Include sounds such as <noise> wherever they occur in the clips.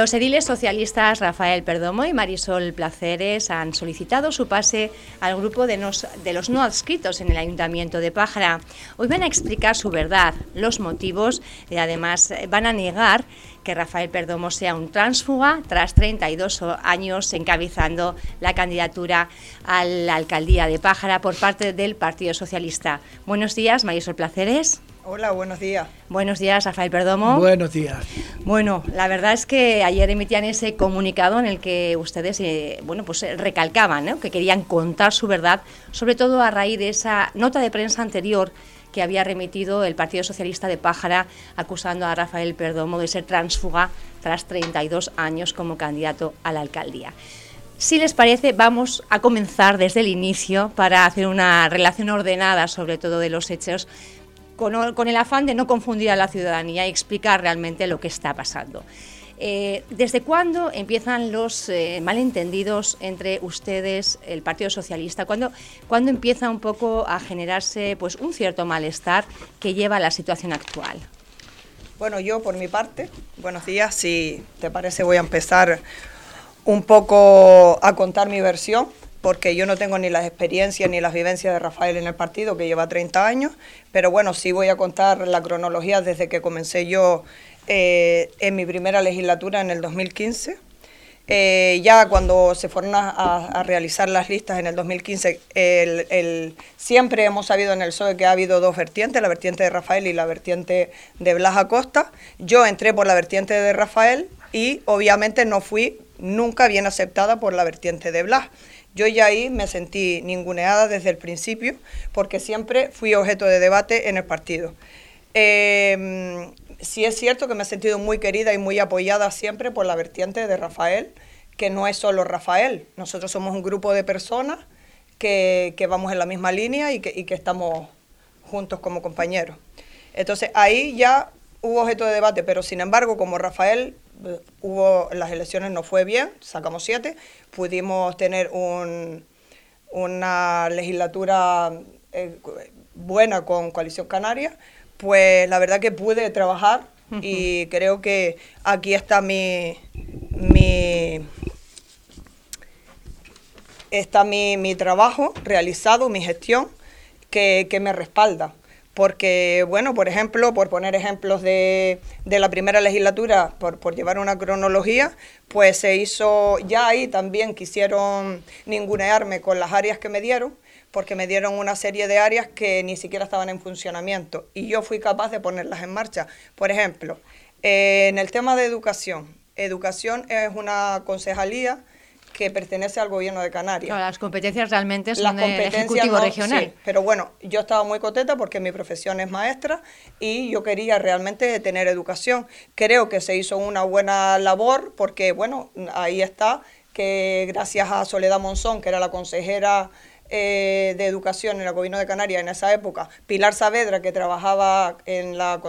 Los ediles socialistas Rafael Perdomo y Marisol Placeres han solicitado su pase al grupo de, los no adscritos en el Ayuntamiento de Pájara. Hoy van a explicar su verdad, los motivos y además eh, van a negar que Rafael Perdomo sea un tránsfuga tras 32 años encabezando la candidatura a la alcaldía de Pájara por parte del Partido Socialista. Buenos días, Marisol Placeres. Hola, buenos días. Buenos días, Rafael Perdomo. Buenos días. Bueno, la verdad es que ayer emitían ese comunicado en el que ustedes, eh, bueno, pues eh, recalcaban que querían contar su verdad, sobre todo a raíz de esa nota de prensa anterior que había remitido el Partido Socialista de Pájara acusando a Rafael Perdomo de ser transfuga tras 32 años como candidato a la alcaldía. Si les parece, vamos a comenzar desde el inicio para hacer una relación ordenada sobre todo de los hechos con, el afán de no confundir a la ciudadanía y explicar realmente lo que está pasando. Eh, ¿Desde cuándo empiezan los eh, malentendidos entre ustedes, el Partido Socialista? ¿Cuándo, ¿Cuándo, empieza un poco a generarse pues, un cierto malestar que lleva a la situación actual? Bueno, yo por mi parte, buenos días. Si te parece, voy a empezar un poco a contar mi versión porque yo no tengo ni las experiencias ni las vivencias de Rafael en el partido, que lleva 30 años, pero bueno, sí voy a contar la cronología desde que comencé yo eh, en mi primera legislatura en el 2015. Eh, ya cuando se fueron a, realizar las listas en el 2015, el, siempre hemos sabido en el PSOE que ha habido dos vertientes, la vertiente de Rafael y la vertiente de Blas Acosta. Yo entré por la vertiente de Rafael y obviamente no fui nunca bien aceptada por la vertiente de Blas. Yo ya ahí me sentí ninguneada desde el principio porque siempre fui objeto de debate en el partido. Eh, sí es cierto que me he sentido muy querida y muy apoyada siempre por la vertiente de Rafael, que no es solo Rafael, nosotros somos un grupo de personas que, vamos en la misma línea y que, y que estamos juntos como compañeros. Entonces ahí ya hubo objeto de debate, pero sin embargo, como Rafael hubo las elecciones no fue bien, sacamos siete, pudimos tener un, una legislatura eh, buena con Coalición Canaria, pues la verdad que pude trabajar y creo que aquí está mi, mi está mi, mi trabajo realizado, mi gestión, que, que me respalda porque, bueno, por ejemplo, por poner ejemplos de, la primera legislatura, por, llevar una cronología, pues se hizo, ya ahí también quisieron ningunearme con las áreas que me dieron, porque me dieron una serie de áreas que ni siquiera estaban en funcionamiento y yo fui capaz de ponerlas en marcha. Por ejemplo, en el tema de educación, educación es una concejalía que pertenece al gobierno de Canarias. las competencias realmente son del Ejecutivo Regional. pero bueno, yo estaba muy contenta porque mi profesión es maestra y yo quería realmente tener educación. Creo que se hizo una buena labor porque, bueno, ahí está que gracias a Soledad Monzón, que era la consejera eh, de Educación en el Gobierno de Canarias en esa época, Pilar Saavedra, que trabajaba en la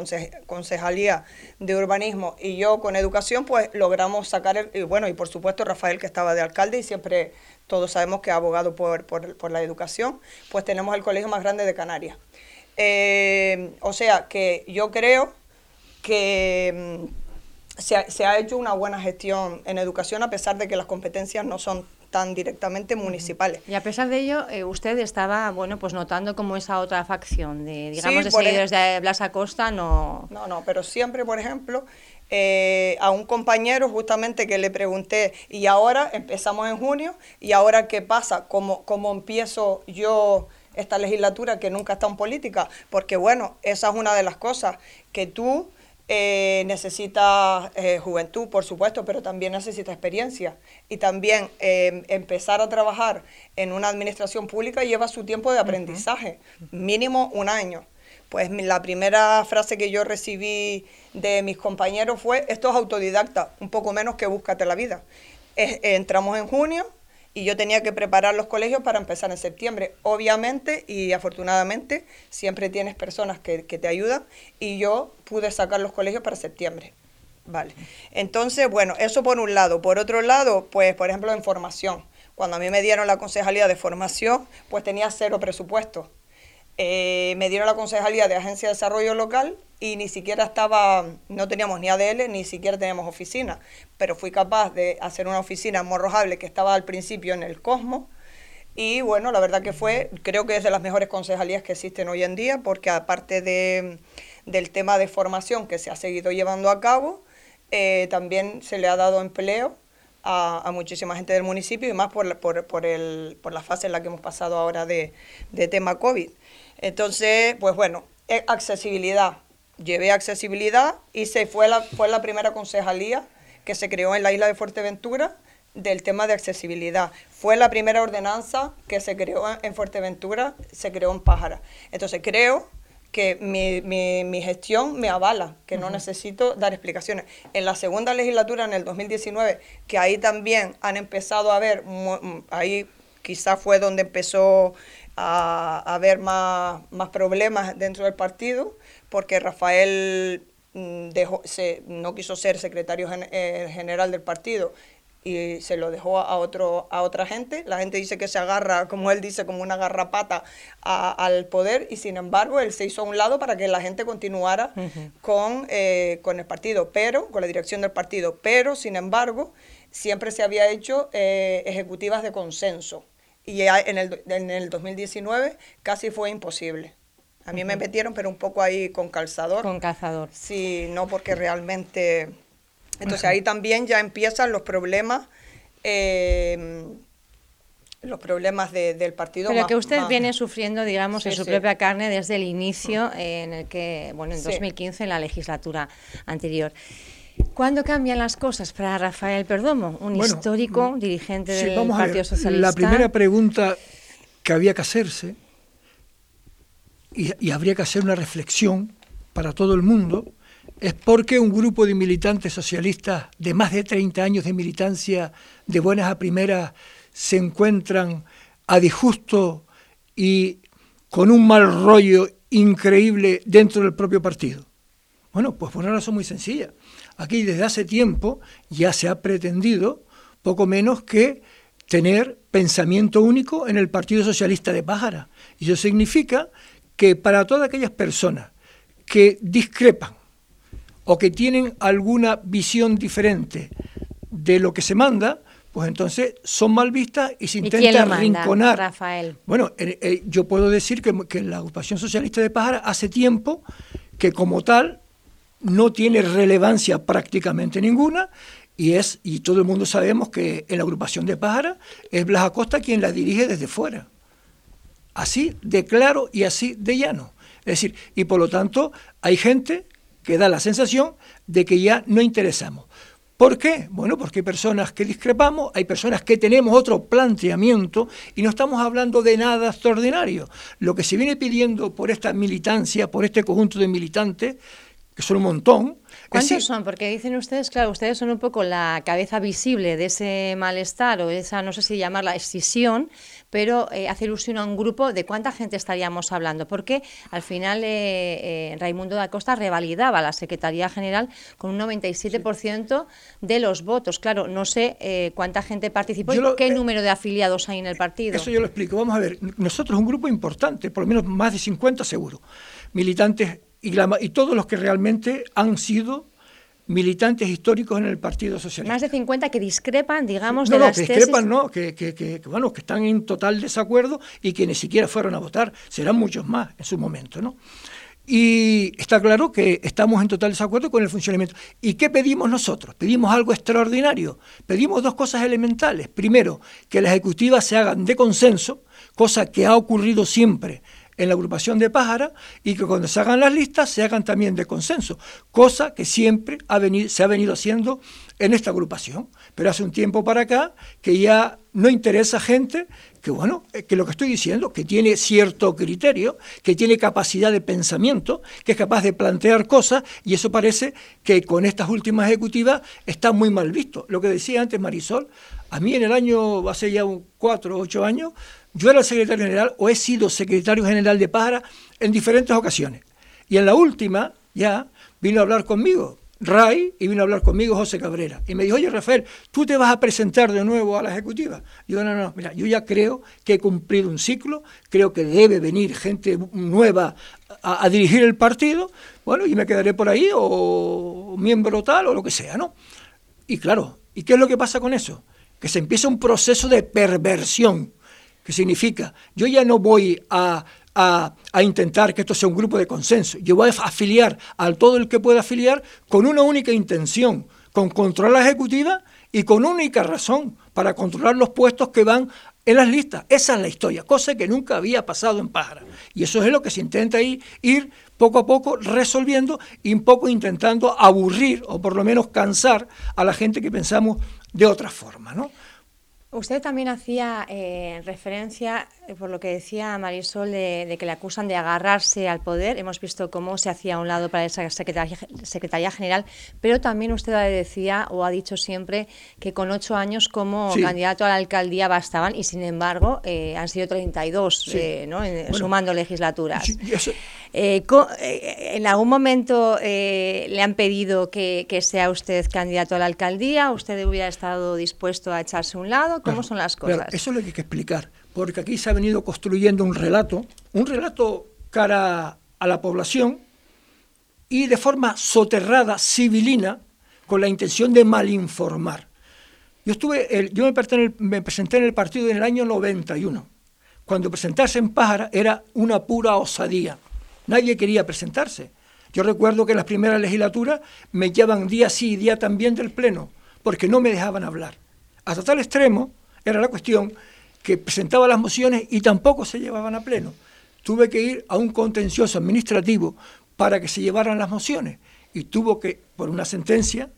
Concejalía de Urbanismo, y yo con Educación, pues logramos sacar, el, y bueno, y por supuesto Rafael, que estaba de alcalde, y siempre todos sabemos que ha abogado por, por, la educación, pues tenemos el colegio más grande de Canarias. Eh, o sea que yo creo que mm, se se ha hecho una buena gestión en educación a pesar de que las competencias no son tan directamente municipales. Y a pesar de ello, eh, usted estaba, bueno, pues notando como esa otra facción de, digamos, de seguidores de Blas Acosta no... No, no, pero siempre, por ejemplo, eh, a un compañero justamente que le pregunté, y ahora empezamos en junio, y ahora qué pasa, cómo, cómo empiezo yo esta legislatura que nunca está en política, porque bueno, esa es una de las cosas que tú eh, necesita eh, juventud, por supuesto, pero también necesita experiencia. Y también em, empezar a trabajar en una administración pública lleva su tiempo de aprendizaje, mínimo un año. Pues la primera frase que yo recibí de mis compañeros fue, esto es autodidacta, un poco menos que búscate la vida. entramos en junio, y yo tenía que preparar los colegios para empezar en septiembre. Obviamente y afortunadamente siempre tienes personas que, te ayudan y yo pude sacar los colegios para septiembre. Vale. Entonces, bueno, eso por un lado. Por otro lado, pues, por ejemplo, en formación. Cuando a mí me dieron la concejalía de formación, pues tenía cero presupuesto. eh, me dieron la concejalía de Agencia de Desarrollo Local y ni siquiera estaba, no teníamos ni ADL, ni siquiera teníamos oficina, pero fui capaz de hacer una oficina morrojable que estaba al principio en el Cosmo. Y bueno, la verdad que fue, creo que es de las mejores concejalías que existen hoy en día, porque aparte de, del tema de formación que se ha seguido llevando a cabo, eh, también se le ha dado empleo a, muchísima gente del municipio y más por, por, por, el, por la fase en la que hemos pasado ahora de, de tema COVID. Entonces, pues bueno, eh, accesibilidad llevé accesibilidad y se fue la, fue la primera concejalía que se creó en la isla de Fuerteventura del tema de accesibilidad. Fue la primera ordenanza que se creó en Fuerteventura, se creó en Pájara. Entonces creo que mi, mi, gestión me avala, que no necesito dar explicaciones. En la segunda legislatura, en el 2019, que ahí también han empezado a ver, ahí quizás fue donde empezó a, haber más, más problemas dentro del partido, porque Rafael mm, dejó, se, no quiso ser secretario eh, general del partido y se lo dejó a, otro, a otra gente. La gente dice que se agarra, como él dice, como una garrapata al poder y sin embargo él se hizo a un lado para que la gente continuara con, eh, con el partido, pero con la dirección del partido. Pero sin embargo siempre se había hecho eh, ejecutivas de consenso y en el, en el 2019 casi fue imposible. A mí me metieron, pero un poco ahí con calzador. Con calzador. Sí, no porque realmente... Entonces ahí también ya empiezan los problemas, eh, los problemas del partido. Pero que usted viene sufriendo, digamos, en su propia carne desde el inicio, en el que, bueno, en 2015, en la legislatura anterior. ¿Cuándo cambian las cosas para Rafael Perdomo, un histórico mm, dirigente del Partido Socialista? La primera pregunta que había que hacerse y, habría que hacer una reflexión para todo el mundo, es porque un grupo de militantes socialistas de más de 30 años de militancia, de buenas a primeras, se encuentran a disgusto y con un mal rollo increíble dentro del propio partido. Bueno, pues por una razón muy sencilla. Aquí desde hace tiempo ya se ha pretendido poco menos que tener pensamiento único en el Partido Socialista de Pájara. Y eso significa que para todas aquellas personas que discrepan o que tienen alguna visión diferente de lo que se manda, pues entonces son mal vistas y se intenta arrinconar. Rafael? Bueno, eh, eh, yo puedo decir que, que, la agrupación socialista de Pájara hace tiempo que como tal no tiene relevancia prácticamente ninguna y es y todo el mundo sabemos que en la agrupación de Pájara es Blas Acosta quien la dirige desde fuera así de claro y así de llano. Es decir, y por lo tanto hay gente que da la sensación de que ya no interesamos. ¿Por qué? Bueno, porque hay personas que discrepamos, hay personas que tenemos otro planteamiento y no estamos hablando de nada extraordinario. Lo que se viene pidiendo por esta militancia, por este conjunto de militantes, que son un montón. ¿Cuántos son? Porque dicen ustedes, claro, ustedes son un poco la cabeza visible de ese malestar o esa, no sé si llamarla escisión, pero eh, hace ilusión a un grupo de cuánta gente estaríamos hablando, porque al final eh, eh, Raimundo da Costa revalidaba la Secretaría General con un 97% de los votos. Claro, no sé cuánta gente participó y qué número de afiliados hay en el partido. Eso yo lo explico. Vamos a ver, nosotros un grupo importante, por lo menos más de 50 seguro, militantes y, y todos los que realmente han sido militantes históricos en el Partido Socialista. Más de 50 que discrepan, digamos, de no, las que discrepan, no, que, que, que, bueno, que están en total desacuerdo y que ni siquiera fueron a votar. Serán muchos más en su momento, ¿no? Y está claro que estamos en total desacuerdo con el funcionamiento. ¿Y qué pedimos nosotros? Pedimos algo extraordinario. Pedimos dos cosas elementales. Primero, que las ejecutivas se hagan de consenso, cosa que ha ocurrido siempre en la agrupación de Pájara y que cuando se hagan las listas se hagan también de consenso, cosa que siempre ha venido, se ha venido haciendo en esta agrupación. Pero hace un tiempo para acá que ya no interesa gente que, bueno, eh, que lo que estoy diciendo, que tiene cierto criterio, que tiene capacidad de pensamiento, que es capaz de plantear cosas, y eso parece que con estas últimas ejecutivas está muy mal visto. Lo que decía antes Marisol, a mí en el año, hace ya un cuatro o ocho años, yo era el secretario general o he sido secretario general de Pájara en diferentes ocasiones. Y en la última, ya, vino a hablar conmigo RAI y vino a hablar conmigo José Cabrera. Y me dijo, oye Rafael, ¿tú te vas a presentar de nuevo a la ejecutiva? Yo, no, no, mira, yo ya creo que he cumplido un ciclo, creo que debe venir gente nueva a, a dirigir el partido, bueno, y me quedaré por ahí o miembro tal o lo que sea, ¿no? Y claro, ¿y qué es lo que pasa con eso? Que se empieza un proceso de perversión, que significa, yo ya no voy a a, intentar que esto sea un grupo de consenso. Yo voy a afiliar a todo el que pueda afiliar con una única intención, con controlar la ejecutiva y con única razón, para controlar los puestos que van en las listas. Esa es la historia, cosa que nunca había pasado en Pájara. Y eso es lo que se intenta ir, ir poco a poco resolviendo y un poco intentando aburrir o por lo menos cansar a la gente que pensamos de otra forma. ¿no? Usted también hacía eh, referencia, eh, por lo que decía Marisol, de, que le acusan de agarrarse al poder. Hemos visto cómo se hacía a un lado para esa secretaría, general, pero también usted decía o ha dicho siempre que con ocho años como candidato a la alcaldía bastaban y sin embargo eh, han sido 32, ¿no? sumando legislaturas. ¿En algún momento le han pedido que, que sea usted candidato a la alcaldía? ¿Usted hubiera estado dispuesto a echarse a un lado? ¿Cómo son las cosas? eso es lo que hay que explicar, porque aquí se ha venido construyendo un relato, un relato cara a la población y de forma soterrada, civilina, con la intención de malinformar. Yo, estuve, yo me, me presenté en el partido en el año 91. Cuando presentarse en Pájara era una pura osadía. Nadie quería presentarse. Yo recuerdo que en las primeras legislaturas me llevaban día sí y día también del Pleno, porque no me dejaban hablar. Hasta tal extremo era la cuestión que presentaba las mociones y tampoco se llevaban a pleno. Tuve que ir a un contencioso administrativo para que se llevaran las mociones y tuvo que, por una sentencia,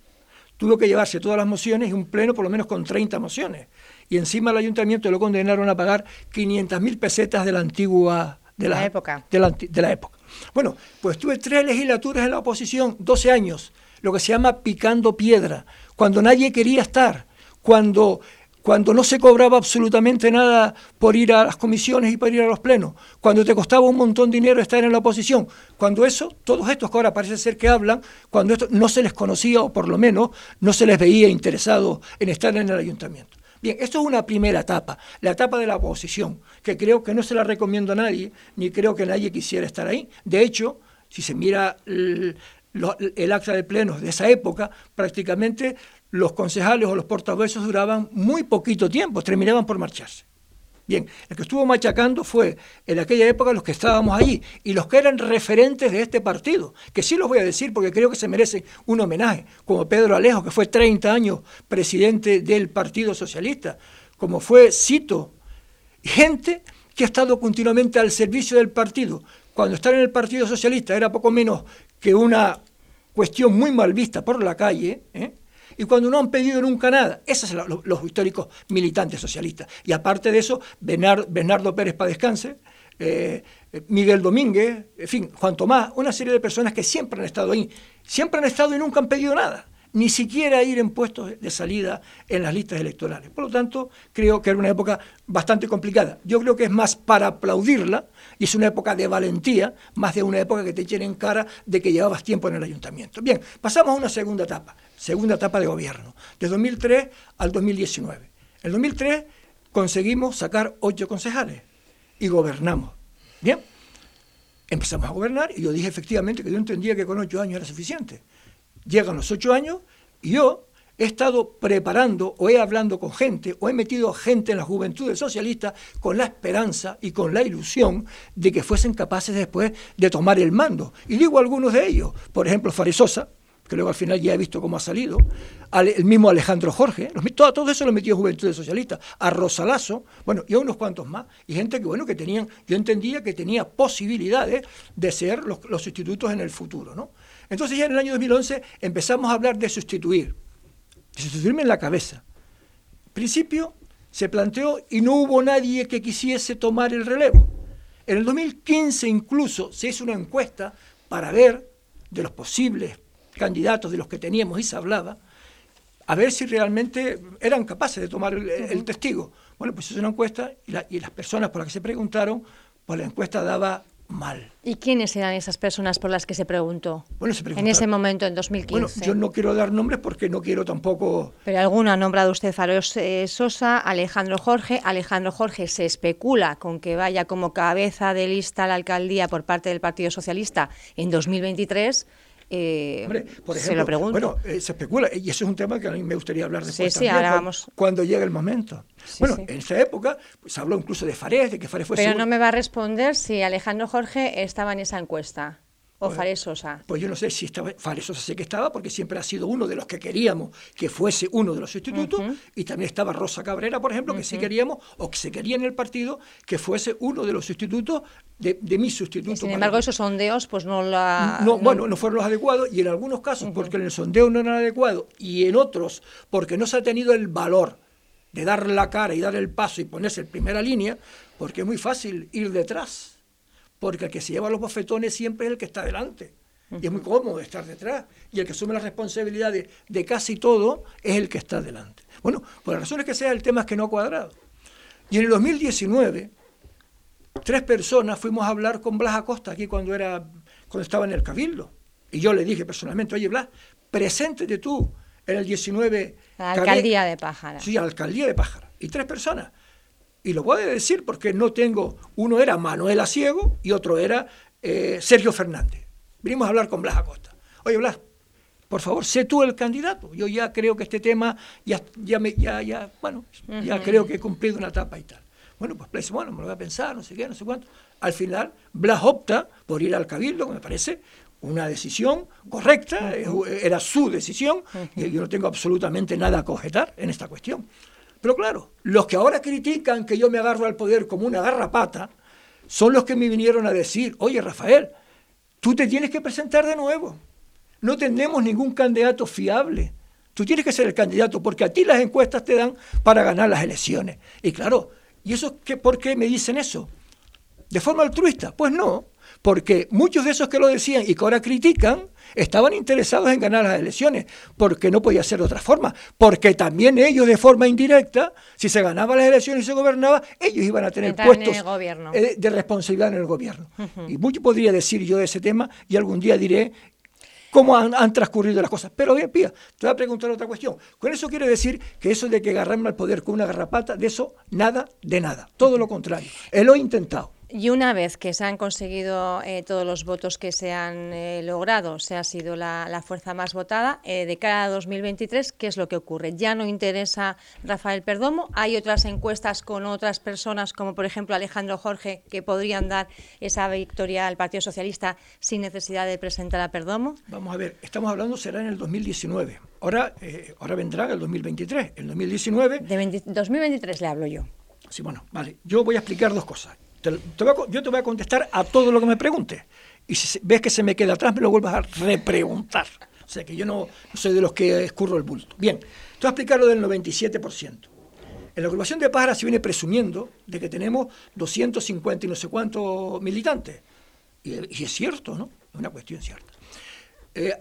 tuvo que llevarse todas las mociones y un pleno por lo menos con 30 mociones. Y encima el ayuntamiento lo condenaron a pagar 500.000 pesetas de la antigua... De la, época. De la, de la época. Bueno, pues tuve tres legislaturas en la oposición, 12 años, lo que se llama picando piedra, cuando nadie quería estar cuando, cuando no se cobraba absolutamente nada por ir a las comisiones y por ir a los plenos, cuando te costaba un montón de dinero estar en la oposición, cuando eso, todos estos que ahora parece ser que hablan, cuando esto no se les conocía o por lo menos no se les veía interesado en estar en el ayuntamiento. Bien, esto es una primera etapa, la etapa de la oposición, que creo que no se la recomiendo a nadie, ni creo que nadie quisiera estar ahí. De hecho, si se mira el, acta de plenos de esa época, prácticamente los concejales o los portavoces duraban muy poquito tiempo, terminaban por marcharse. Bien, el que estuvo machacando fue en aquella época los que estábamos allí y los que eran referentes de este partido, que sí los voy a decir porque creo que se merecen un homenaje, como Pedro Alejo, que fue 30 años presidente del Partido Socialista, como fue Cito, gente que ha estado continuamente al servicio del partido. Cuando estar en el Partido Socialista era poco menos que una cuestión muy mal vista por la calle, ¿eh? Y cuando no han pedido nunca nada. Esos son los, históricos militantes socialistas. Y aparte de eso, Bernardo, Pérez para eh, Miguel Domínguez, en fin, Juan Tomás, una serie de personas que siempre han estado ahí, siempre han estado y nunca han pedido nada ni siquiera ir en puestos de salida en las listas electorales. Por lo tanto, creo que era una época bastante complicada. Yo creo que es más para aplaudirla y es una época de valentía, más de una época que te echen en cara de que llevabas tiempo en el ayuntamiento. Bien, pasamos a una segunda etapa, segunda etapa de gobierno, de 2003 al 2019. En el 2003 conseguimos sacar ocho concejales y gobernamos. Bien, empezamos a gobernar y yo dije efectivamente que yo entendía que con ocho años era suficiente llegan los ocho años y yo he estado preparando o he hablando con gente o he metido gente en la juventud socialista con la esperanza y con la ilusión de que fuesen capaces después de tomar el mando. Y digo algunos de ellos, por ejemplo, Faresosa, que luego al final ya he visto cómo ha salido, el mismo Alejandro Jorge, todo, todo eso lo metió en Juventud Socialista, a Rosalazo, bueno, y a unos cuantos más, y gente que, bueno, que tenían, yo entendía que tenía posibilidades de ser los, los sustitutos en el futuro, ¿no? Entonces ya en el año 2011 empezamos a hablar de sustituir, de sustituirme en la cabeza. En principio se planteó y no hubo nadie que quisiese tomar el relevo. En el 2015 incluso se hizo una encuesta para ver de los posibles candidatos, de los que teníamos y se hablaba, a ver si realmente eran capaces de tomar el, testigo. Bueno, pues hizo una encuesta y, y, las personas por las que se preguntaron, pues la encuesta daba mal. ¿Y quiénes eran esas personas por las que se preguntó? Bueno, se en ese momento, en 2015. Bueno, yo no quiero dar nombres porque no quiero tampoco... Pero alguna ha nombrado usted Faros eh, Sosa, Alejandro Jorge. Alejandro Jorge se especula con que vaya como cabeza de lista a la alcaldía por parte del Partido Socialista en 2023 eh, por ejemplo, se lo pregunto. Bueno, eh, se especula, y eso es un tema que a mí me gustaría hablar después sí, ahora vamos. cuando llegue el momento. bueno, en esa época pues, se habló incluso de Fares, de que Fares fue... Pero no me va a responder si Alejandro Jorge estaba en esa encuesta. ¿O pues, Fares Sosa? Pues yo no sé si estaba, Fares Sosa sé que estaba, porque siempre ha sido uno de los que queríamos que fuese uno de los sustitutos, y también estaba Rosa Cabrera, por ejemplo, que sí queríamos, o que se quería en el partido, que fuese uno de los sustitutos de, de mis sustitutos. sin embargo, esos sondeos, pues no la... No, Bueno, no fueron los adecuados, y en algunos casos porque en el sondeo no eran adecuados, y en otros porque no se ha tenido el valor de dar la cara y dar el paso y ponerse en primera línea, porque es muy fácil ir detrás porque el que se lleva los bofetones siempre es el que está delante. Y es muy cómodo estar detrás. Y el que asume la responsabilidad de, casi todo es el que está delante. Bueno, por las razones que sea, el tema es que no ha cuadrado. Y en el 2019, tres personas fuimos a hablar con Blas Acosta aquí cuando, era, cuando estaba en el Cabildo. Y yo le dije personalmente, oye Blas, preséntete tú en el 19... La alcaldía de Pájara. Sí, la alcaldía de Pájara. Y tres personas. Y lo voy a decir porque no tengo, uno era Manuel Asiego y otro era eh, Sergio Fernández. Vinimos a hablar con Blas Acosta. Oye, Blas, por favor, sé tú el candidato. Yo ya creo que este tema, ya, ya, me, ya, ya bueno, ya creo que he cumplido una etapa y tal. Bueno, pues Blas bueno, me lo voy a pensar, no sé qué, no sé cuánto. Al final, Blas opta por ir al Cabildo, que me parece una decisión correcta, era su decisión, y yo no tengo absolutamente nada a cogetar en esta cuestión. Pero claro, los que ahora critican que yo me agarro al poder como una garrapata, son los que me vinieron a decir, oye Rafael, tú te tienes que presentar de nuevo. No tenemos ningún candidato fiable. Tú tienes que ser el candidato porque a ti las encuestas te dan para ganar las elecciones. Y claro, ¿y eso qué, por qué me dicen eso? ¿De forma altruista? Pues no, porque muchos de esos que lo decían y que ahora critican estaban interesados en ganar las elecciones, porque no podía ser de otra forma, porque también ellos de forma indirecta, si se ganaban las elecciones y se gobernaba, ellos iban a tener puestos eh, de responsabilidad en el gobierno. Y mucho podría decir yo de ese tema y algún día diré cómo han, transcurrido las cosas. Pero bien, Pía, te voy a preguntar otra cuestión. Con eso quiero decir que eso de que agarrarme al poder con una garrapata, de eso nada, de nada. Todo lo contrario. Él lo ha intentado. Y una vez que se han conseguido eh, todos los votos que se han eh, logrado, se ha sido la, fuerza más votada, eh, de cara a 2023, ¿qué es lo que ocurre? Ya no interesa Rafael Perdomo, hay otras encuestas con otras personas, como por ejemplo Alejandro Jorge, que podrían dar esa victoria al Partido Socialista sin necesidad de presentar a Perdomo. Vamos a ver, estamos hablando será en el 2019. Ahora, ahora vendrá el 2023. El 2019... De 2023 le hablo yo. Sí, bueno, vale. Yo voy a explicar dos cosas yo te voy a contestar a todo lo que me preguntes. Y si ves que se me queda atrás, me lo vuelvas a repreguntar. O sea que yo no, soy de los que escurro el bulto. Bien, te voy a explicar lo del 97%. En la agrupación de Pájara se viene presumiendo de que tenemos 250 y no sé cuántos militantes. Y, es cierto, ¿no? Es una cuestión cierta. Eh,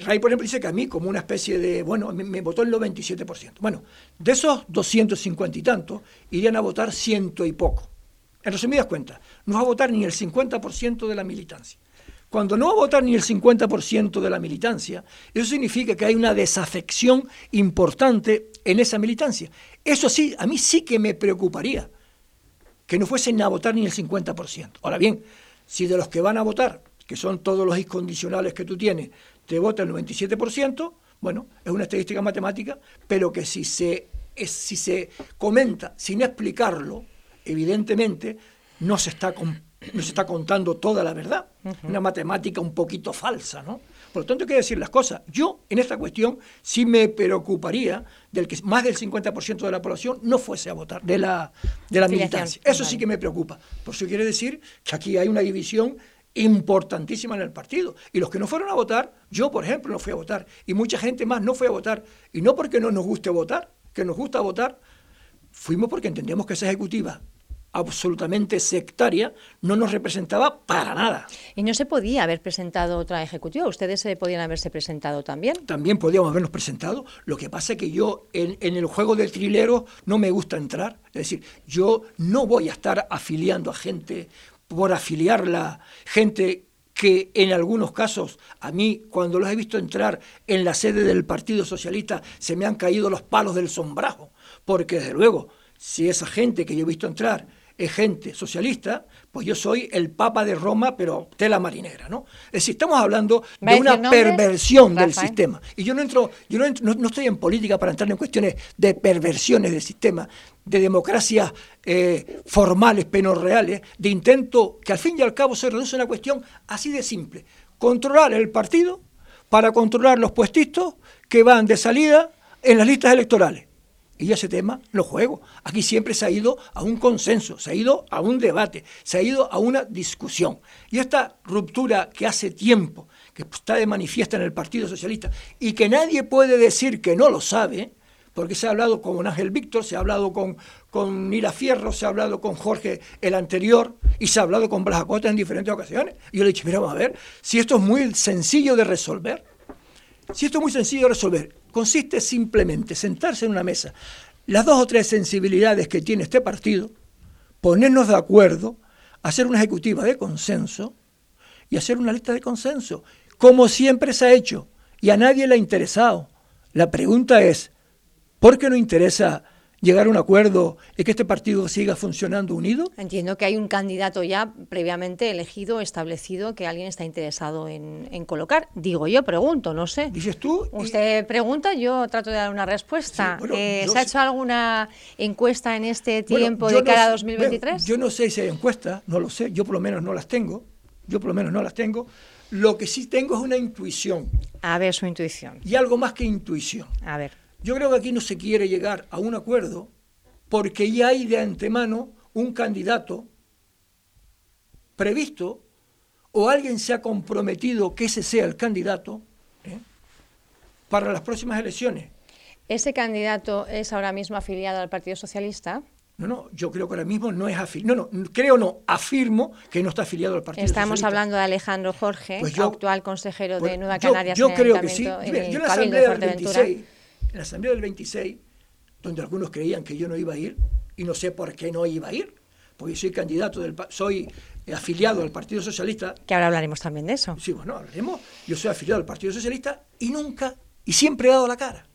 Ray, por ejemplo, dice que a mí, como una especie de, bueno, me, me, votó el 97%. Bueno, de esos 250 y tantos, irían a votar ciento y poco. En resumidas cuentas, no va a votar ni el 50% de la militancia. Cuando no va a votar ni el 50% de la militancia, eso significa que hay una desafección importante en esa militancia. Eso sí, a mí sí que me preocuparía que no fuesen a votar ni el 50%. Ahora bien, si de los que van a votar, que son todos los incondicionales que tú tienes, te vota el 97%, bueno, es una estadística matemática, pero que si se, si se comenta sin explicarlo, evidentemente no se está, no se está contando toda la verdad. Una matemática un poquito falsa, ¿no? Por lo tanto, hay que decir las cosas. Yo, en esta cuestión, sí me preocuparía del que más del 50% de la población no fuese a votar de la, de la militancia. Eso sí que me preocupa. Por eso quiere decir que aquí hay una división importantísima en el partido. Y los que no fueron a votar, yo, por ejemplo, no fui a votar. Y mucha gente más no fue a votar. Y no porque no nos guste votar, que nos gusta votar, fuimos porque entendemos que esa ejecutiva absolutamente sectaria, no nos representaba para nada. Y no se podía haber presentado otra ejecutiva, ustedes se podían haberse presentado también. También podíamos habernos presentado, lo que pasa es que yo en, en el juego del trilero no me gusta entrar, es decir, yo no voy a estar afiliando a gente por afiliarla gente que en algunos casos a mí cuando los he visto entrar en la sede del Partido Socialista se me han caído los palos del sombrajo, porque desde luego si esa gente que yo he visto entrar es gente socialista, pues yo soy el Papa de Roma, pero tela marinera, ¿no? Es decir, estamos hablando de una perversión del sistema. Y yo no entro, yo no, no, estoy en política para entrar en cuestiones de perversiones del sistema, de democracias eh, formales, pero reales, de intento que al fin y al cabo se reduce a una cuestión así de simple. Controlar el partido para controlar los puestistos que van de salida en las listas electorales y ese tema lo juego. Aquí siempre se ha ido a un consenso, se ha ido a un debate, se ha ido a una discusión. Y esta ruptura que hace tiempo, que está de manifiesta en el Partido Socialista y que nadie puede decir que no lo sabe, porque se ha hablado con Ángel Víctor, se ha hablado con, con Nila Fierro, se ha hablado con Jorge el anterior y se ha hablado con Blas Acosta en diferentes ocasiones. Y yo le he dicho, mira, vamos a ver, si esto es muy sencillo de resolver, si esto es muy sencillo de resolver, consiste simplemente sentarse en una mesa, las dos o tres sensibilidades que tiene este partido, ponernos de acuerdo, hacer una ejecutiva de consenso y hacer una lista de consenso, como siempre se ha hecho y a nadie le ha interesado. La pregunta es, ¿por qué no interesa llegar a un acuerdo y que este partido siga funcionando unido? Entiendo que hay un candidato ya previamente elegido, establecido, que alguien está interesado en, colocar. Digo yo, pregunto, no sé. Dices tú. Usted pregunta, yo trato de dar una respuesta. Eh, ¿Se ha hecho alguna encuesta en este tiempo de cara a 2023? yo no sé si hay encuestas, no lo sé, yo por lo menos no las tengo. Yo por lo menos no las tengo. Lo que sí tengo es una intuición. A ver, su intuición. Y algo más que intuición. A ver. Yo creo que aquí no se quiere llegar a un acuerdo porque ya hay de antemano un candidato previsto o alguien se ha comprometido que ese sea el candidato ¿eh? para las próximas elecciones. ¿Ese candidato es ahora mismo afiliado al Partido Socialista? No, no, yo creo que ahora mismo no es afiliado. No, no, creo no, afirmo que no está afiliado al Partido Estamos hablando de Alejandro Jorge, pues actual consejero de pues Nueva Canarias yo, creo que sí. en el Cabildo de Fuerteventura en la Asamblea del 26, donde algunos creían que yo no iba a ir, y no sé por qué no iba a ir, porque soy candidato, del, soy afiliado al Partido Socialista. Que ahora hablaremos también de eso. Sí, bueno, hablaremos. Yo soy afiliado al Partido Socialista y nunca, y siempre he dado la cara.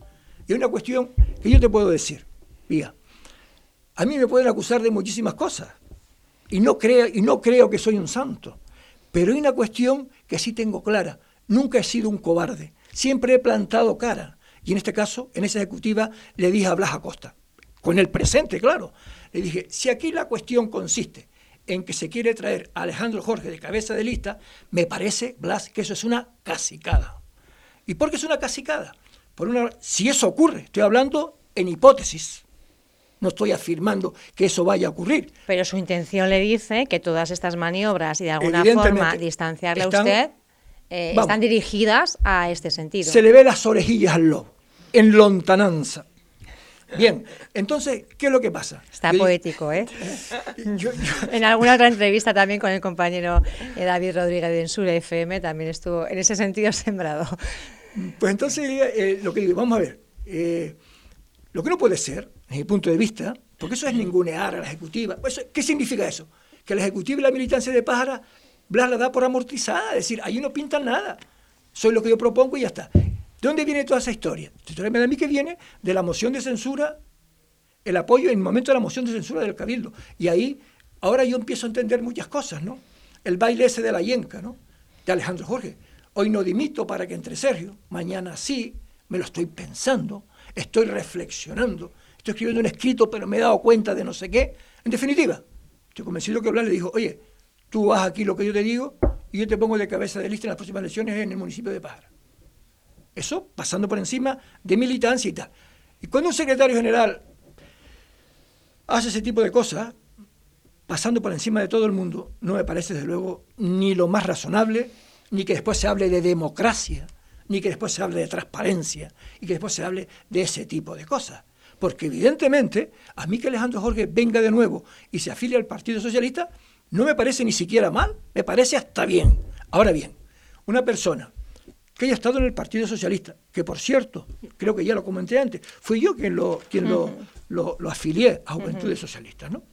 Y hay una cuestión que yo te puedo decir, mira, a mí me pueden acusar de muchísimas cosas, y no, creo, y no creo que soy un santo, pero hay una cuestión que sí tengo clara, nunca he sido un cobarde, siempre he plantado cara y en este caso, en esa ejecutiva, le dije a Blas Acosta, con el presente, claro, le dije, si aquí la cuestión consiste en que se quiere traer a Alejandro Jorge de cabeza de lista, me parece, Blas, que eso es una casicada. ¿Y por qué es una casicada? Por una, si eso ocurre, estoy hablando en hipótesis. No estoy afirmando que eso vaya a ocurrir. Pero su intención le dice que todas estas maniobras y de alguna forma distanciarle a usted eh, están dirigidas a este sentido. Se le ve las orejillas al lobo, en lontananza. Bien, entonces, ¿qué es lo que pasa? Está poético, ¿eh? <laughs> en alguna otra entrevista también con el compañero eh, David Rodríguez de Ensure FM también estuvo en ese sentido <laughs> sembrado. Pues entonces, eh, lo que digo, vamos a ver, lo que no puede ser, desde mi punto de vista, porque eso es ningunear a la ejecutiva. ¿Qué significa eso? Que la ejecutiva y la militancia de Pájara Blas la da por amortizada, es decir, ahí no pintan nada. Soy lo que yo propongo y ya está. ¿De dónde viene toda esa historia? La historia me da a mí que viene de la moción de censura, el apoyo en el momento de la moción de censura del Cabildo. Y ahí, ahora yo empiezo a entender muchas cosas, ¿no? El baile ese de la yenca, ¿no? De Alejandro Jorge. Hoy no dimito para que entre Sergio, mañana sí, me lo estoy pensando, estoy reflexionando, estoy escribiendo un escrito, pero me he dado cuenta de no sé qué. En definitiva, estoy convencido que Blas le dijo, oye, tú vas aquí lo que yo te digo y yo te pongo de cabeza de lista en las próximas elecciones en el municipio de Pájara. Eso pasando por encima de militancia y tal. Y cuando un secretario general hace ese tipo de cosas, pasando por encima de todo el mundo, no me parece desde luego ni lo más razonable, ni que después se hable de democracia, ni que después se hable de transparencia, y que después se hable de ese tipo de cosas. Porque evidentemente, a mí que Alejandro Jorge venga de nuevo y se afilie al Partido Socialista, no me parece ni siquiera mal, me parece hasta bien. Ahora bien, una persona que haya estado en el Partido Socialista, que por cierto, creo que ya lo comenté antes, fui yo quien lo, quien lo, lo, afilié a Juventudes Socialistas, ¿no?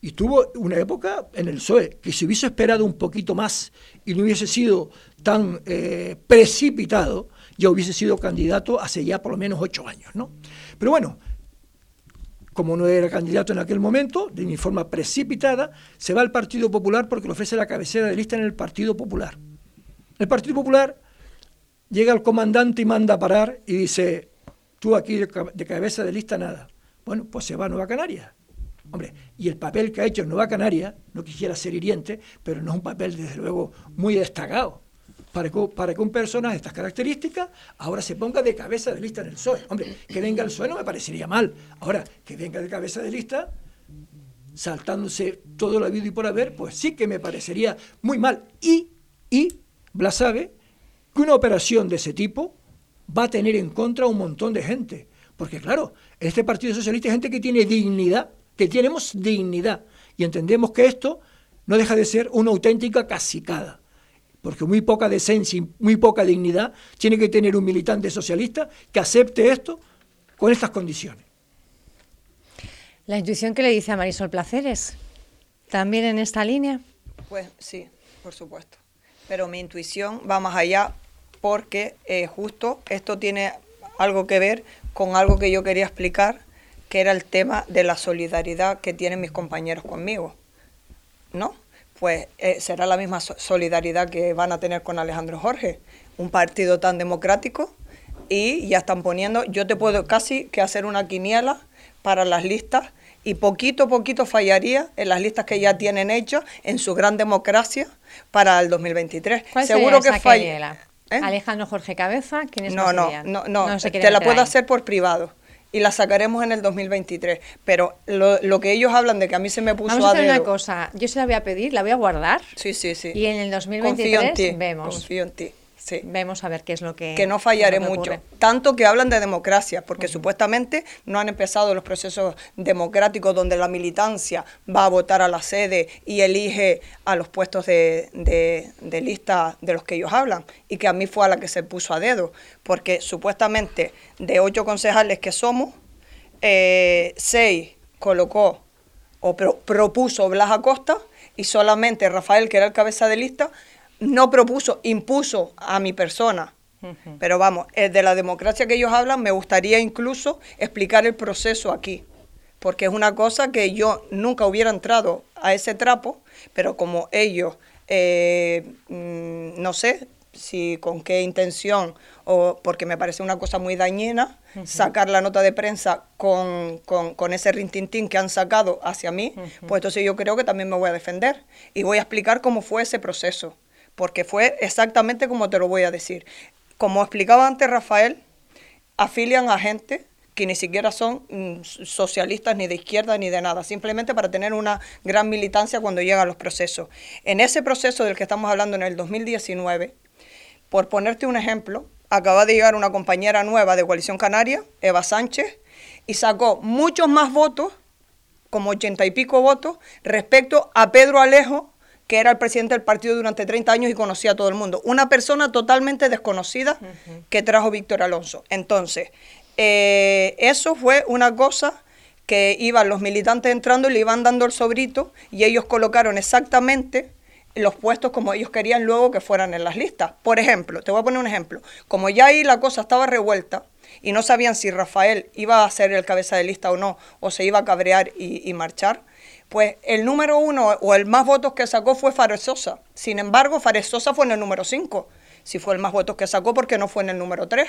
Y tuvo una época en el PSOE que si hubiese esperado un poquito más y no hubiese sido tan eh, precipitado, ya hubiese sido candidato hace ya por lo menos ocho años, ¿no? Pero bueno, como no era candidato en aquel momento, de mi forma precipitada, se va al Partido Popular porque le ofrece la cabecera de lista en el Partido Popular. El Partido Popular llega el comandante y manda a parar y dice, tú aquí de cabeza de lista nada. Bueno, pues se va a Nueva Canaria. Hombre, y el papel que ha hecho en Nueva Canaria, no quisiera ser hiriente, pero no es un papel, desde luego, muy destacado. Para que, un personaje de estas características ahora se ponga de cabeza de lista en el PSOE. Hombre, que venga el PSOE no me parecería mal. Ahora, que venga de cabeza de lista, saltándose todo lo habido y por haber, pues sí que me parecería muy mal. Y, y Blas sabe que una operación de ese tipo va a tener en contra a un montón de gente. Porque claro, en este Partido Socialista hay gente que tiene dignidad que tenemos dignidad y entendemos que esto no deja de ser una auténtica casicada, porque muy poca decencia y muy poca dignidad tiene que tener un militante socialista que acepte esto con estas condiciones. La intuición que le dice a Marisol Placeres, ¿también en esta línea? Pues sí, por supuesto. Pero mi intuición va más allá porque eh, justo esto tiene algo que ver con algo que yo quería explicar que era el tema de la solidaridad que tienen mis compañeros conmigo. ¿No? Pues eh, será la misma solidaridad que van a tener con Alejandro Jorge, un partido tan democrático y ya están poniendo, yo te puedo casi que hacer una quiniela para las listas y poquito a poquito fallaría en las listas que ya tienen hechas en su gran democracia para el 2023. ¿Cuál Seguro que falla. ¿Eh? Alejandro Jorge Cabeza, ¿quién es no, no, no, no, te la puedo hacer por privado y la sacaremos en el 2023. Pero lo, lo, que ellos hablan de que a mí se me puso Vamos a hacer una cosa, yo se la voy a pedir, la voy a guardar. Sí, sí, sí. Y en el 2023 vemos. Confío en ti. Vemos a ver qué es lo que... Que no fallaré mucho. Tanto que hablan de democracia, porque supuestamente no han empezado los procesos democráticos donde la militancia va a votar a la sede y elige a los puestos de, de, lista de los que ellos hablan, y que a mí fue a la que se puso a dedo, porque supuestamente de ocho concejales que somos, eh, seis colocó o propuso Blas Acosta y solamente Rafael, que era el cabeza de lista, no propuso, impuso a mi persona. Pero vamos, eh, de la democracia que ellos hablan, me gustaría incluso explicar el proceso aquí, porque es una cosa que yo nunca hubiera entrado a ese trapo, pero como ellos, eh, mm, no sé si con qué intención, o porque me parece una cosa muy dañina, sacar la nota de prensa con, con, ese rintintín que han sacado hacia mí, pues entonces yo creo que también me voy a defender y voy a explicar cómo fue ese proceso porque fue exactamente como te lo voy a decir. Como explicaba antes Rafael, afilian a gente que ni siquiera son mm, socialistas ni de izquierda ni de nada, simplemente para tener una gran militancia cuando llegan los procesos. En ese proceso del que estamos hablando en el 2019, por ponerte un ejemplo, acaba de llegar una compañera nueva de Coalición Canaria, Eva Sánchez, y sacó muchos más votos, como ochenta y pico votos, respecto a Pedro Alejo, que era el presidente del partido durante 30 años y conocía a todo el mundo. Una persona totalmente desconocida que trajo Víctor Alonso. Entonces, eh, eso fue una cosa que iban los militantes entrando y le iban dando el sobrito y ellos colocaron exactamente los puestos como ellos querían luego que fueran en las listas. Por ejemplo, te voy a poner un ejemplo. Como ya ahí la cosa estaba revuelta y no sabían si Rafael iba a ser el cabeza de lista o no, o se iba a cabrear y marchar, pues el número uno o el más votos que sacó fue Faresosa. Sin embargo, Faresosa fue en el número cinco. Si fue el más votos que sacó, porque no fue en el número tres.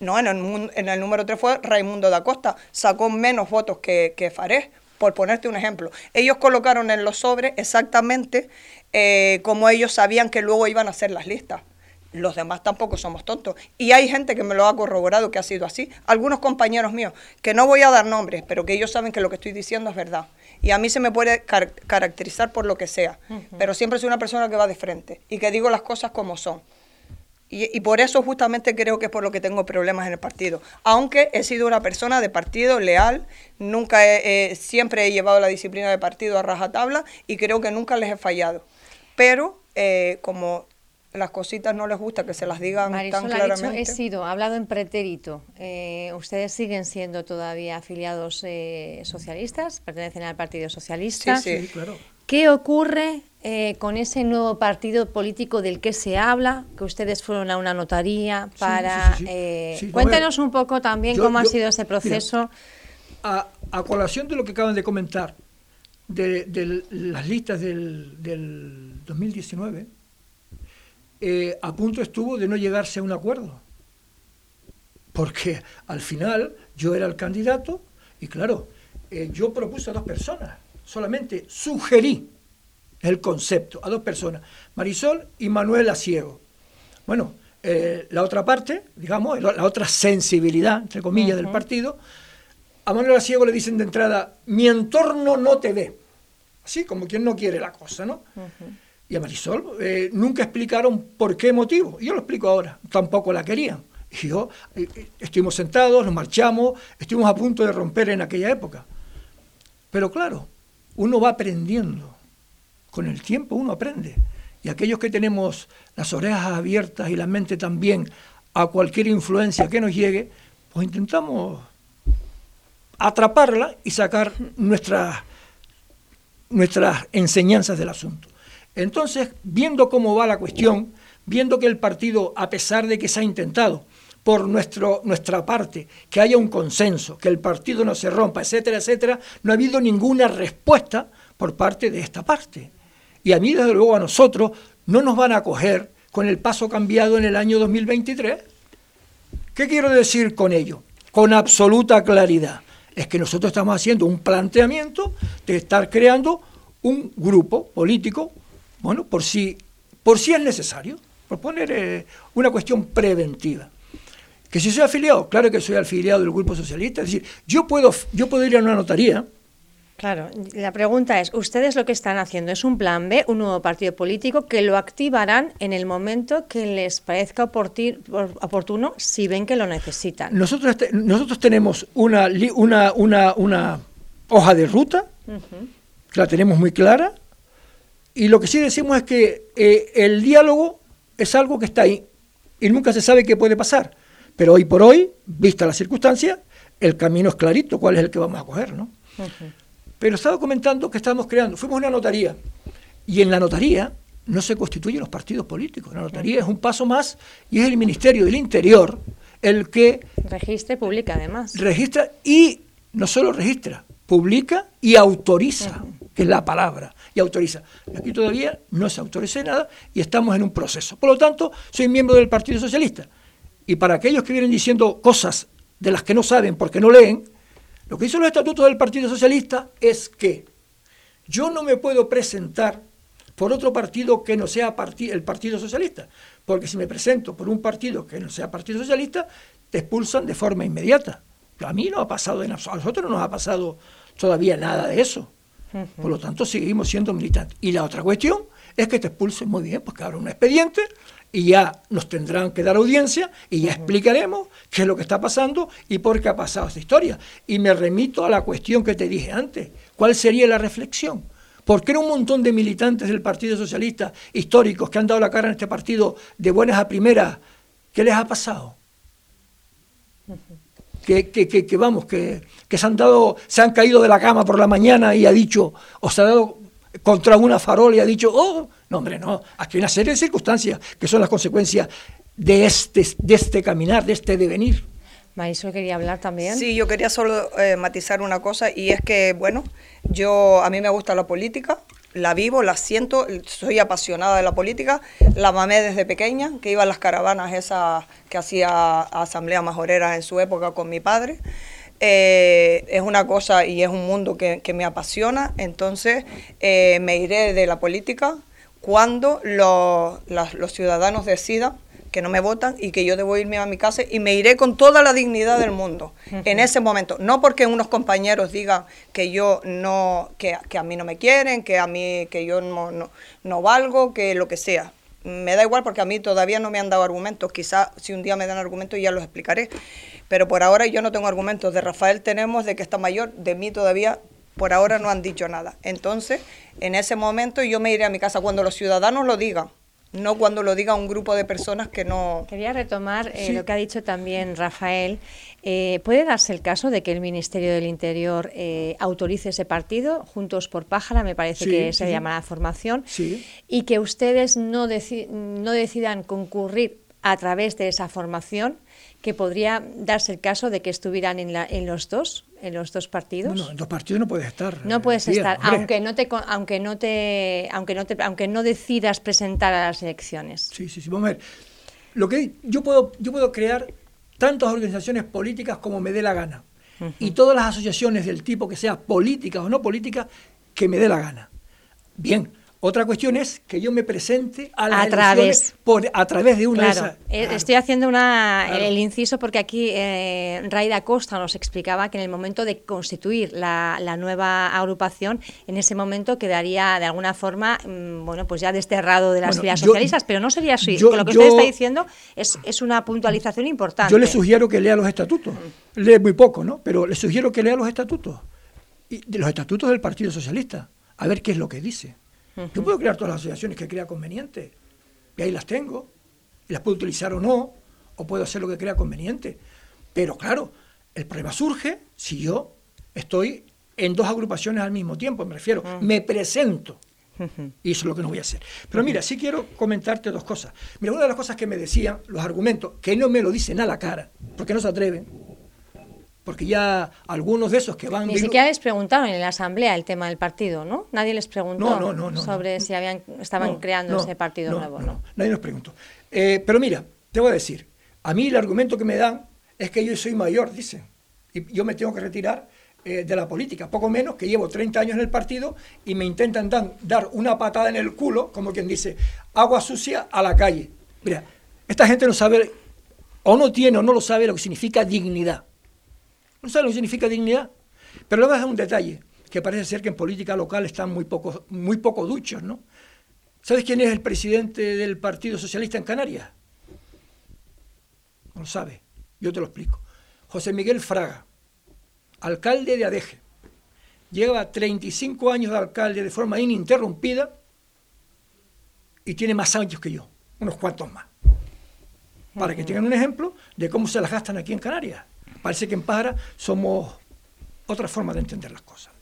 No, en el, número tres fue Raimundo da Costa. Sacó menos votos que, que Farés, por ponerte un ejemplo. Ellos colocaron en los sobres exactamente eh, como ellos sabían que luego iban a hacer las listas los demás tampoco somos tontos. Y hay gente que me lo ha corroborado que ha sido así. Algunos compañeros míos, que no voy a dar nombres, pero que ellos saben que lo que estoy diciendo es verdad. Y a mí se me puede caracterizar por lo que sea, pero siempre soy una persona que va de frente y que digo las cosas como son. Y, por eso justamente creo que es por lo que tengo problemas en el partido. Aunque he sido una persona de partido leal, nunca siempre he llevado la disciplina de partido a rajatabla y creo que nunca les he fallado. Pero eh, como las cositas no les gusta que se las digan Marisol tan ha claramente. Dicho, he sido, ha hablado en pretérito. Eh, ¿Ustedes siguen siendo todavía afiliados eh, socialistas? ¿Pertenecen al Partido Socialista? Sí, Sí, claro. ¿Qué ocurre eh, con ese nuevo partido político del que se habla? Que ustedes fueron a una notaría para... sí, ver, un poco también yo- cómo ha sido ese mira, proceso. A, a colación de lo que acaban de comentar, de, de las listas del, del 2019, eh, a punto estuvo de no llegarse a un acuerdo. Porque al final yo era el candidato y claro, eh, yo propuse a dos personas, solamente sugerí el concepto a dos personas, Marisol y Manuel Asiego. Bueno, eh, la otra parte, digamos, la otra sensibilidad, entre comillas, del partido, a Manuel Asiego le dicen de entrada, mi entorno no te ve. Así como quien no quiere la cosa, ¿no? Y a Marisol eh, nunca explicaron por qué motivo. Yo lo explico ahora, tampoco la querían. Y yo, eh, eh, estuvimos sentados, nos marchamos, estuvimos a punto de romper en aquella época. Pero claro, uno va aprendiendo. Con el tiempo uno aprende. Y aquellos que tenemos las orejas abiertas y la mente también a cualquier influencia que nos llegue, pues intentamos atraparla y sacar nuestras, nuestras enseñanzas del asunto. Entonces, viendo cómo va la cuestión, viendo que el partido, a pesar de que se ha intentado por nuestro, nuestra parte que haya un consenso, que el partido no se rompa, etcétera, etcétera, no ha habido ninguna respuesta por parte de esta parte. Y a mí, desde luego, a nosotros no nos van a coger con el paso cambiado en el año 2023. ¿Qué quiero decir con ello? Con absoluta claridad. Es que nosotros estamos haciendo un planteamiento de estar creando un grupo político, bueno, por si, por si es necesario, por poner eh, una cuestión preventiva. Que si soy afiliado, claro que soy afiliado del Grupo Socialista, es decir, yo puedo, yo puedo ir a una notaría, Claro, la pregunta es, ¿ustedes lo que están haciendo es un plan B, un nuevo partido político que lo activarán en el momento que les parezca oportuno si ven que lo necesitan? Nosotros, nosotros tenemos una, una, una, una hoja de ruta, que la tenemos muy clara, y lo que sí decimos es que eh, el diálogo es algo que está ahí y nunca se sabe qué puede pasar. Pero hoy por hoy, vista las circunstancias, el camino es clarito, cuál es el que vamos a coger, ¿no? Pero estaba comentando que estamos creando, fuimos a una notaría, y en la notaría no se constituyen los partidos políticos, la notaría es un paso más y es el Ministerio del Interior el que Registre pública además. registra y no solo registra, publica y autoriza, que es la palabra, y autoriza. Aquí todavía no se autoriza nada y estamos en un proceso. Por lo tanto, soy miembro del Partido Socialista. Y para aquellos que vienen diciendo cosas de las que no saben porque no leen, lo que dicen los estatutos del Partido Socialista es que yo no me puedo presentar por otro partido que no sea el Partido Socialista, porque si me presento por un partido que no sea Partido Socialista, te expulsan de forma inmediata. A mí no ha pasado, en a nosotros no nos ha pasado todavía nada de eso. Por lo tanto, seguimos siendo militantes. Y la otra cuestión es que te expulsen muy bien, pues que un expediente y ya nos tendrán que dar audiencia y ya explicaremos qué es lo que está pasando y por qué ha pasado esta historia. Y me remito a la cuestión que te dije antes. ¿Cuál sería la reflexión? ¿Por qué un montón de militantes del Partido Socialista históricos que han dado la cara en este partido de buenas a primeras, qué les ha pasado? Que, que, que, que vamos, que, que se han dado, se han caído de la cama por la mañana y ha dicho, o se ha dado contra una farola y ha dicho, oh, no hombre, no, aquí hay una serie de circunstancias que son las consecuencias de este, de este caminar, de este devenir. Marisol quería hablar también. Sí, yo quería solo eh, matizar una cosa y es que, bueno, yo a mí me gusta la política, la vivo, la siento, soy apasionada de la política, la mamé desde pequeña, que iba a las caravanas esas que hacía Asamblea Majorera en su época con mi padre. Eh, es una cosa y es un mundo que, que me apasiona, entonces eh, me iré de la política cuando los, ciudadanos decidan que no me votan y que yo debo irme a mi casa y me iré con toda la dignidad del mundo en ese momento. No porque unos compañeros digan que yo no, que, que a mí no me quieren, que a mí, que yo no, no, no valgo, que lo que sea. Me da igual porque a mí todavía no me han dado argumentos. Quizás si un día me dan argumentos ya los explicaré. Pero por ahora yo no tengo argumentos. De Rafael tenemos, de que está mayor, de mí todavía por ahora no han dicho nada. Entonces, en ese momento yo me iré a mi casa cuando los ciudadanos lo digan no cuando lo diga un grupo de personas que no... Quería retomar eh, lo que ha dicho también Rafael. Eh, ¿Puede darse el caso de que el Ministerio del Interior eh, autorice ese partido, Juntos por Pájara, me parece que se llama la formación, y que ustedes no, no decidan concurrir a través de esa formación, que podría darse el caso de que estuvieran en, la, en los dos? en los dos partidos? No, en dos partidos no puedes estar. No puedes estar, aunque no te aunque no te aunque no te aunque no decidas presentar a las elecciones. Sí, sí, sí. Vamos a ver. Lo que yo puedo yo puedo crear tantas organizaciones políticas como me dé la gana. Y todas las asociaciones del tipo que sea políticas o no políticas que me dé la gana. Bien, otra cuestión es que yo me presente a las a través. Por, a través de una claro. Eh, estoy haciendo una, el inciso porque aquí eh, Raida Costa nos explicaba que en el momento de constituir la, nueva agrupación, en ese momento quedaría de alguna forma, mm, bueno, pues ya desterrado de las filas socialistas, pero no sería así. Con lo que usted está diciendo es, es una puntualización importante. Yo le sugiero que lea los estatutos. Lee muy poco, ¿no? Pero le sugiero que lea los estatutos. Y de los estatutos del Partido Socialista. A ver qué es lo que dice. Yo puedo crear todas las asociaciones que crea conveniente, y ahí las tengo, y las puedo utilizar o no, o puedo hacer lo que crea conveniente. Pero claro, el problema surge si yo estoy en dos agrupaciones al mismo tiempo, me refiero, me presento. Y eso es lo que no voy a hacer. Pero mira, sí quiero comentarte dos cosas. Mira, una de las cosas que me decían, los argumentos, que no me lo dicen a la cara, porque no se atreven, porque ya algunos de esos que van... Ni siquiera les preguntaron en la asamblea el tema del partido, ¿no? Nadie les preguntó sobre si habían estaban creando ese partido nuevo, ¿no? nadie nos preguntó. Eh, pero mira, te voy a decir, a mí el argumento que me dan es que yo soy mayor, dicen, y yo me tengo que retirar eh, de la política, poco menos que llevo 30 años en el partido y me intentan dar una patada en el culo, como quien dice, agua sucia a la calle. Mira, esta gente no sabe, o no tiene o no lo sabe lo que significa dignidad. No sabe lo que significa dignidad. Pero a dar un detalle, que parece ser que en política local están muy poco, muy poco duchos, ¿no? ¿Sabes quién es el presidente del Partido Socialista en Canarias? No lo sabe. Yo te lo explico. José Miguel Fraga, alcalde de Adeje. Lleva 35 años de alcalde de forma ininterrumpida y tiene más años que yo, unos cuantos más. Para que tengan un ejemplo de cómo se las gastan aquí en Canarias. Parece que en Pájara somos otra forma de entender las cosas.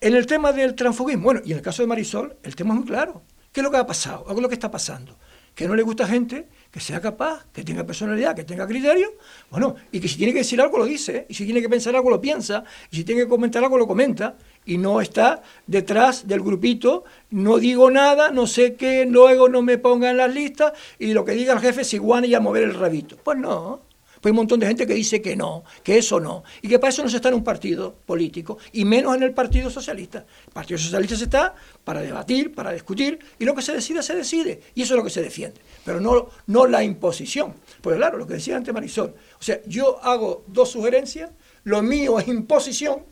En el tema del transfugismo, bueno, y en el caso de Marisol, el tema es muy claro. ¿Qué es lo que ha pasado? ¿Qué es lo que está pasando? Que no le gusta gente que sea capaz, que tenga personalidad, que tenga criterio, bueno, y que si tiene que decir algo lo dice, y si tiene que pensar algo lo piensa, y si tiene que comentar algo lo comenta, y no está detrás del grupito, no digo nada, no sé qué, luego no me pongan las listas, y lo que diga el jefe es igual y a mover el rabito. Pues no, pues hay un montón de gente que dice que no, que eso no, y que para eso no se está en un partido político, y menos en el Partido Socialista. El Partido Socialista se está para debatir, para discutir, y lo que se decida, se decide, y eso es lo que se defiende, pero no, no la imposición. Pues claro, lo que decía antes Marisol, o sea, yo hago dos sugerencias, lo mío es imposición,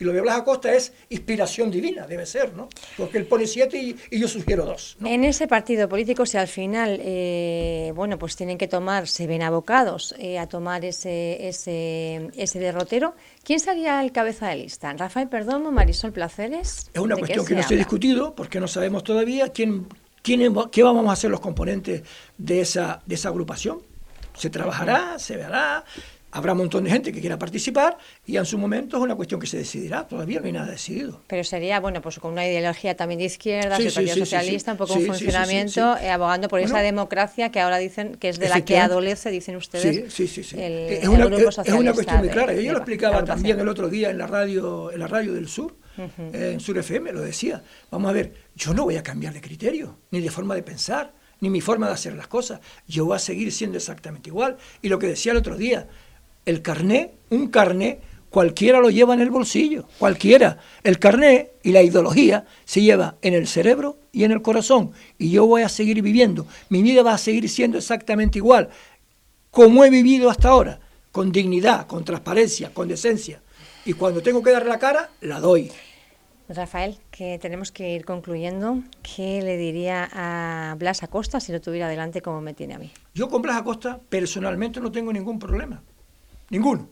y lo de Blas Acosta es inspiración divina, debe ser, ¿no? Porque él pone siete y, yo sugiero dos. En ese partido político, si al final, eh, bueno, pues tienen que tomar, se ven abocados eh, a tomar ese, ese, ese derrotero, ¿quién sería el cabeza de lista? ¿Rafael Perdomo, Marisol Placeres? Es una cuestión que no se ha discutido porque no sabemos todavía quién, quién, qué vamos a hacer los componentes de esa, de esa agrupación. Se trabajará, se verá, Habrá un montón de gente que quiera participar y en su momento es una cuestión que se decidirá, todavía no hay nada decidido. Pero sería, bueno, pues con una ideología también de izquierda, sí, Partido Socialista, un poco un funcionamiento, eh, abogando por esa democracia que ahora dicen que es de la que adolece, dicen ustedes. Sí, sí, sí. es, una, es, una, cuestión muy clara. Yo lo explicaba también el otro día en la radio, en la radio del Sur, eh, en Sur FM, lo decía. Vamos a ver, yo no voy a cambiar de criterio, ni de forma de pensar, ni mi forma de hacer las cosas. Yo voy a seguir siendo exactamente igual. Y lo que decía el otro día, el carné, un carné, cualquiera lo lleva en el bolsillo, cualquiera. El carné y la ideología se lleva en el cerebro y en el corazón. Y yo voy a seguir viviendo. Mi vida va a seguir siendo exactamente igual, como he vivido hasta ahora, con dignidad, con transparencia, con decencia. Y cuando tengo que dar la cara, la doy. Rafael, que tenemos que ir concluyendo. ¿Qué le diría a Blas Acosta si lo tuviera delante como me tiene a mí? Yo con Blas Acosta personalmente no tengo ningún problema. Ninguno.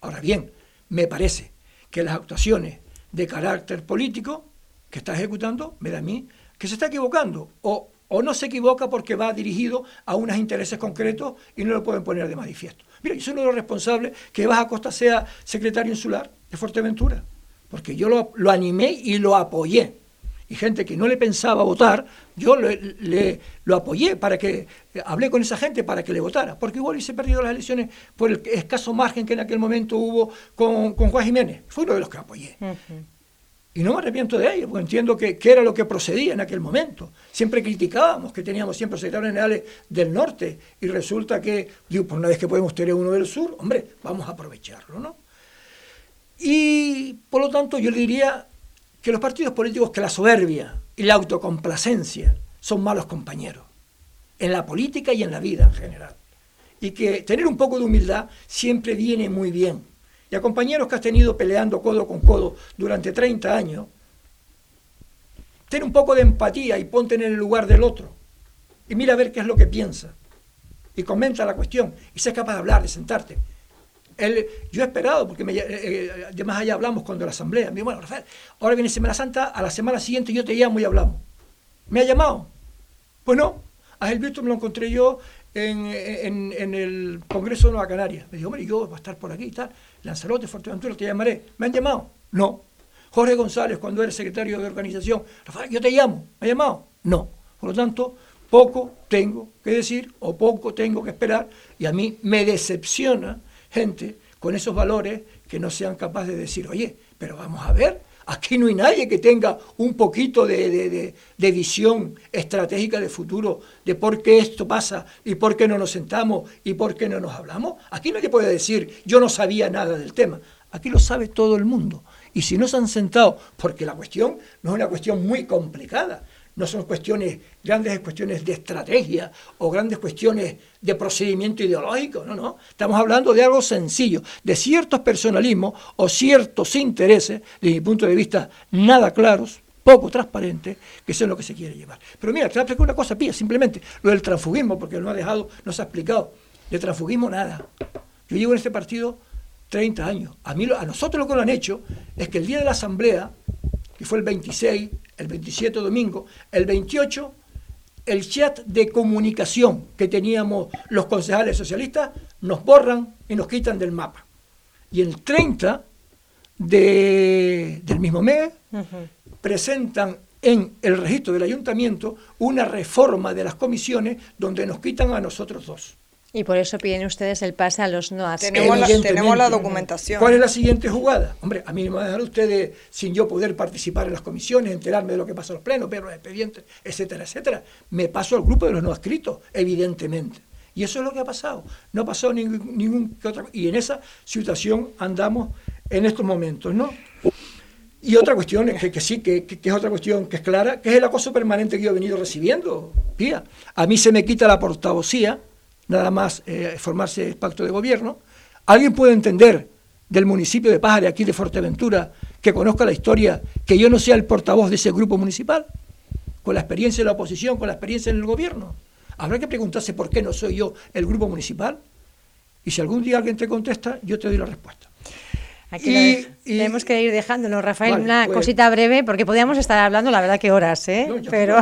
Ahora bien, me parece que las actuaciones de carácter político que está ejecutando me da a mí que se está equivocando o o no se equivoca porque va dirigido a unos intereses concretos y no lo pueden poner de manifiesto. Mira, yo soy uno de los responsables que Baja Costa sea secretario insular de Fuerteventura, porque yo lo, lo animé y lo apoyé y gente que no le pensaba votar, yo le, lo apoyé para que, hablé con esa gente para que le votara, porque igual se perdido las elecciones por el escaso margen que en aquel momento hubo con, Juan Jiménez. Fue uno de los que apoyé. Y no me arrepiento de ello, porque entiendo que, era lo que procedía en aquel momento. Siempre criticábamos que teníamos siempre secretarios generales del norte y resulta que, digo, por una vez que podemos tener uno del sur, hombre, vamos a aprovecharlo, ¿no? Y por lo tanto yo le diría que los partidos políticos que la soberbia y la autocomplacencia son malos compañeros, en la política y en la vida en general. Y que tener un poco de humildad siempre viene muy bien. Y a compañeros que has tenido peleando codo con codo durante 30 años, ten un poco de empatía y ponte en el lugar del otro. Y mira a ver qué es lo que piensa. Y comenta la cuestión. Y sé capaz de hablar, de sentarte yo he esperado, porque me, eh, además allá hablamos cuando la asamblea. Me dijo, bueno, Rafael, ahora viene Semana Santa, a la semana siguiente yo te llamo y hablamos. ¿Me ha llamado? Pues no. A Gilberto me lo encontré yo en, el Congreso de Nueva Canaria. Me dijo, hombre, yo voy a estar por aquí y tal. Lanzarote, Fuerteventura, te llamaré. ¿Me han llamado? No. Jorge González, cuando era secretario de organización, Rafael, yo te llamo. ¿Me ha llamado? No. Por lo tanto, poco tengo que decir o poco tengo que esperar y a mí me decepciona gente con esos valores que no sean capaces de decir, oye, pero vamos a ver, aquí no hay nadie que tenga un poquito de, visión estratégica de futuro, de por qué esto pasa y por qué no nos sentamos y por qué no nos hablamos. Aquí nadie puede decir, yo no sabía nada del tema. Aquí lo sabe todo el mundo. Y si no se han sentado, porque la cuestión no es una cuestión muy complicada, no son cuestiones, grandes cuestiones de estrategia o grandes cuestiones de procedimiento ideológico, no, no. Estamos hablando de algo sencillo, de ciertos personalismos o ciertos intereses, desde mi punto de vista, nada claros, poco transparentes, que son lo que se quiere llevar. Pero mira, te voy a explicar una cosa, pía, simplemente, lo del transfugismo, porque no ha dejado, no se ha explicado. De transfugismo nada. Yo llevo en este partido 30 años. A, mí, a nosotros lo que lo han hecho es que el día de la asamblea, que fue el 26, el 27 domingo, el 28 el chat de comunicación que teníamos los concejales socialistas nos borran y nos quitan del mapa. Y el 30 de, del mismo mes presentan en el registro del ayuntamiento una reforma de las comisiones donde nos quitan a nosotros dos. Y por eso piden ustedes el pase a los no tenemos la, tenemos la documentación. ¿Cuál es la siguiente jugada? Hombre, a mí me van a dejar ustedes sin yo poder participar en las comisiones, enterarme de lo que pasa en los plenos, ver los expedientes, etcétera, etcétera. Me paso al grupo de los no escritos, evidentemente. Y eso es lo que ha pasado. No ha pasado ningún, ningún otra Y en esa situación andamos en estos momentos, ¿no? Y otra cuestión, que, que sí, que, que, es otra cuestión que es clara, que es el acoso permanente que yo he venido recibiendo. Pía. A mí se me quita la portavocía nada más eh, formarse el pacto de gobierno. ¿Alguien puede entender del municipio de Pájaro, aquí de Fuerteventura, que conozca la historia, que yo no sea el portavoz de ese grupo municipal? Con la experiencia de la oposición, con la experiencia en el gobierno. Habrá que preguntarse por qué no soy yo el grupo municipal. Y si algún día alguien te contesta, yo te doy la respuesta. Aquí tenemos que ir dejándolo, Rafael, una pues- cosita breve, porque podríamos estar hablando, la verdad, que horas, ¿eh? pero...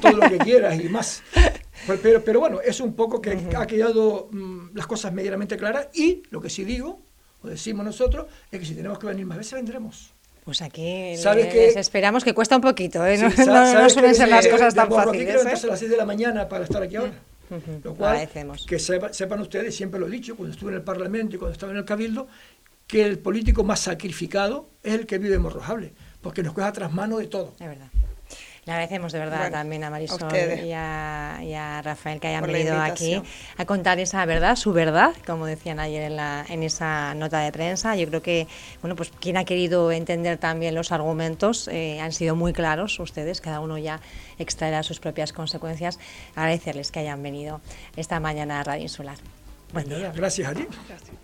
todo lo que quieras y más. <laughs> Pero, pero bueno, es un poco que ha quedado mm, las cosas medianamente claras y lo que sí digo, o decimos nosotros, es que si tenemos que venir más veces, vendremos. Pues aquí les esperamos que cuesta un poquito, ¿eh? no, suelen ser las cosas tan fáciles. Aquí ¿eh? a las 6 de la mañana para estar aquí ahora. Lo cual, que sepan ustedes, siempre lo he dicho, cuando estuve en el Parlamento y cuando estaba en el Cabildo, que el político más sacrificado es el que vive en Morrojable, porque nos coge tras mano de todo. Es verdad. Le agradecemos de verdad también a Marisol y, a, Rafael que hayan venido aquí a contar esa verdad, su verdad, como decían ayer en, la, en esa nota de prensa. Yo creo que, bueno, pues quien ha querido entender también los argumentos eh, han sido muy claros ustedes, cada uno ya extraerá sus propias consecuencias. Agradecerles que hayan venido esta mañana a Radio Insular. Buen día. Gracias a ti. Gracias.